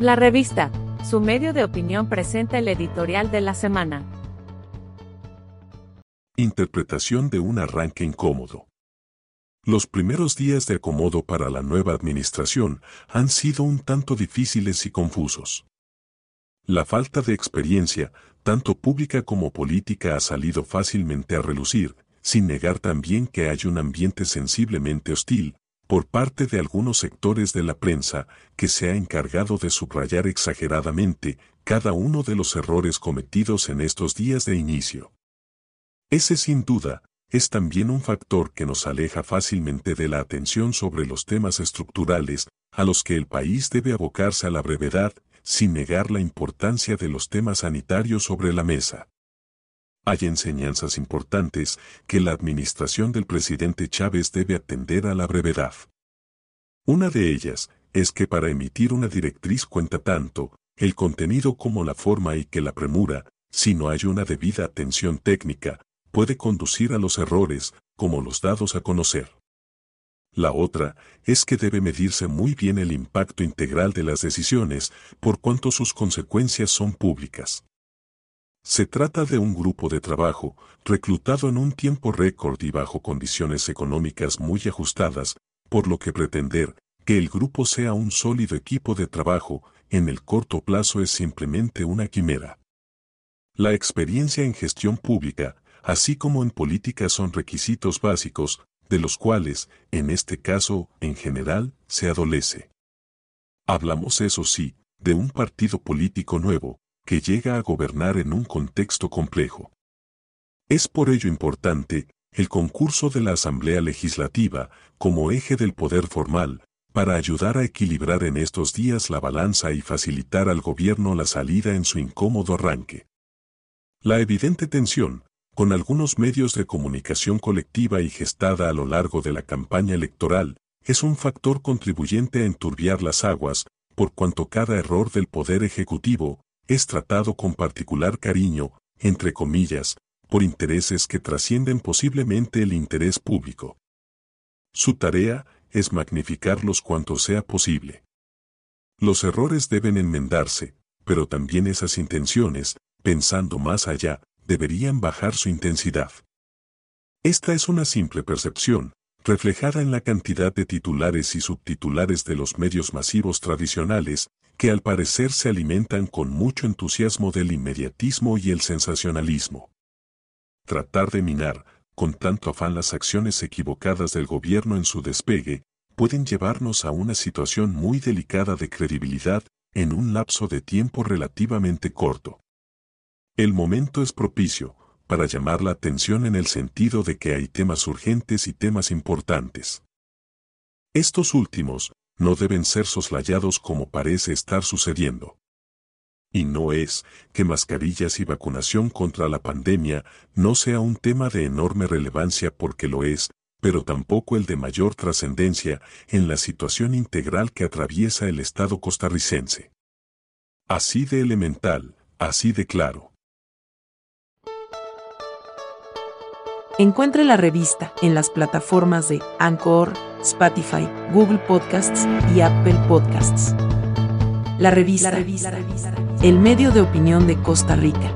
La revista, su medio de opinión presenta el editorial de la semana. Interpretación de un arranque incómodo. Los primeros días de acomodo para la nueva administración han sido un tanto difíciles y confusos. La falta de experiencia, tanto pública como política, ha salido fácilmente a relucir, sin negar también que hay un ambiente sensiblemente hostil, por parte de algunos sectores de la prensa, que se ha encargado de subrayar exageradamente cada uno de los errores cometidos en estos días de inicio. Ese sin duda, es también un factor que nos aleja fácilmente de la atención sobre los temas estructurales a los que el país debe abocarse a la brevedad, sin negar la importancia de los temas sanitarios sobre la mesa. Hay enseñanzas importantes que la administración del presidente Chávez debe atender a la brevedad. Una de ellas es que para emitir una directriz cuenta tanto el contenido como la forma y que la premura, si no hay una debida atención técnica, puede conducir a los errores, como los dados a conocer. La otra es que debe medirse muy bien el impacto integral de las decisiones, por cuanto sus consecuencias son públicas. Se trata de un grupo de trabajo, reclutado en un tiempo récord y bajo condiciones económicas muy ajustadas, por lo que pretender que el grupo sea un sólido equipo de trabajo en el corto plazo es simplemente una quimera. La experiencia en gestión pública, así como en política son requisitos básicos, de los cuales, en este caso, en general, se adolece. Hablamos, eso sí, de un partido político nuevo, que llega a gobernar en un contexto complejo. Es por ello importante el concurso de la Asamblea Legislativa como eje del poder formal, para ayudar a equilibrar en estos días la balanza y facilitar al gobierno la salida en su incómodo arranque. La evidente tensión, con algunos medios de comunicación colectiva y gestada a lo largo de la campaña electoral, es un factor contribuyente a enturbiar las aguas, por cuanto cada error del Poder Ejecutivo, es tratado con particular cariño, entre comillas, por intereses que trascienden posiblemente el interés público. Su tarea es magnificarlos cuanto sea posible. Los errores deben enmendarse, pero también esas intenciones, pensando más allá, deberían bajar su intensidad. Esta es una simple percepción, reflejada en la cantidad de titulares y subtitulares de los medios masivos tradicionales, que al parecer se alimentan con mucho entusiasmo del inmediatismo y el sensacionalismo. Tratar de minar, con tanto afán las acciones equivocadas del gobierno en su despegue, pueden llevarnos a una situación muy delicada de credibilidad en un lapso de tiempo relativamente corto. El momento es propicio, para llamar la atención en el sentido de que hay temas urgentes y temas importantes. Estos últimos no deben ser soslayados como parece estar sucediendo. Y no es que mascarillas y vacunación contra la pandemia no sea un tema de enorme relevancia porque lo es, pero tampoco el de mayor trascendencia en la situación integral que atraviesa el Estado costarricense. Así de elemental, así de claro. Encuentre la revista en las plataformas de Anchor, Spotify, Google Podcasts y Apple Podcasts. La revista, el medio de opinión de Costa Rica.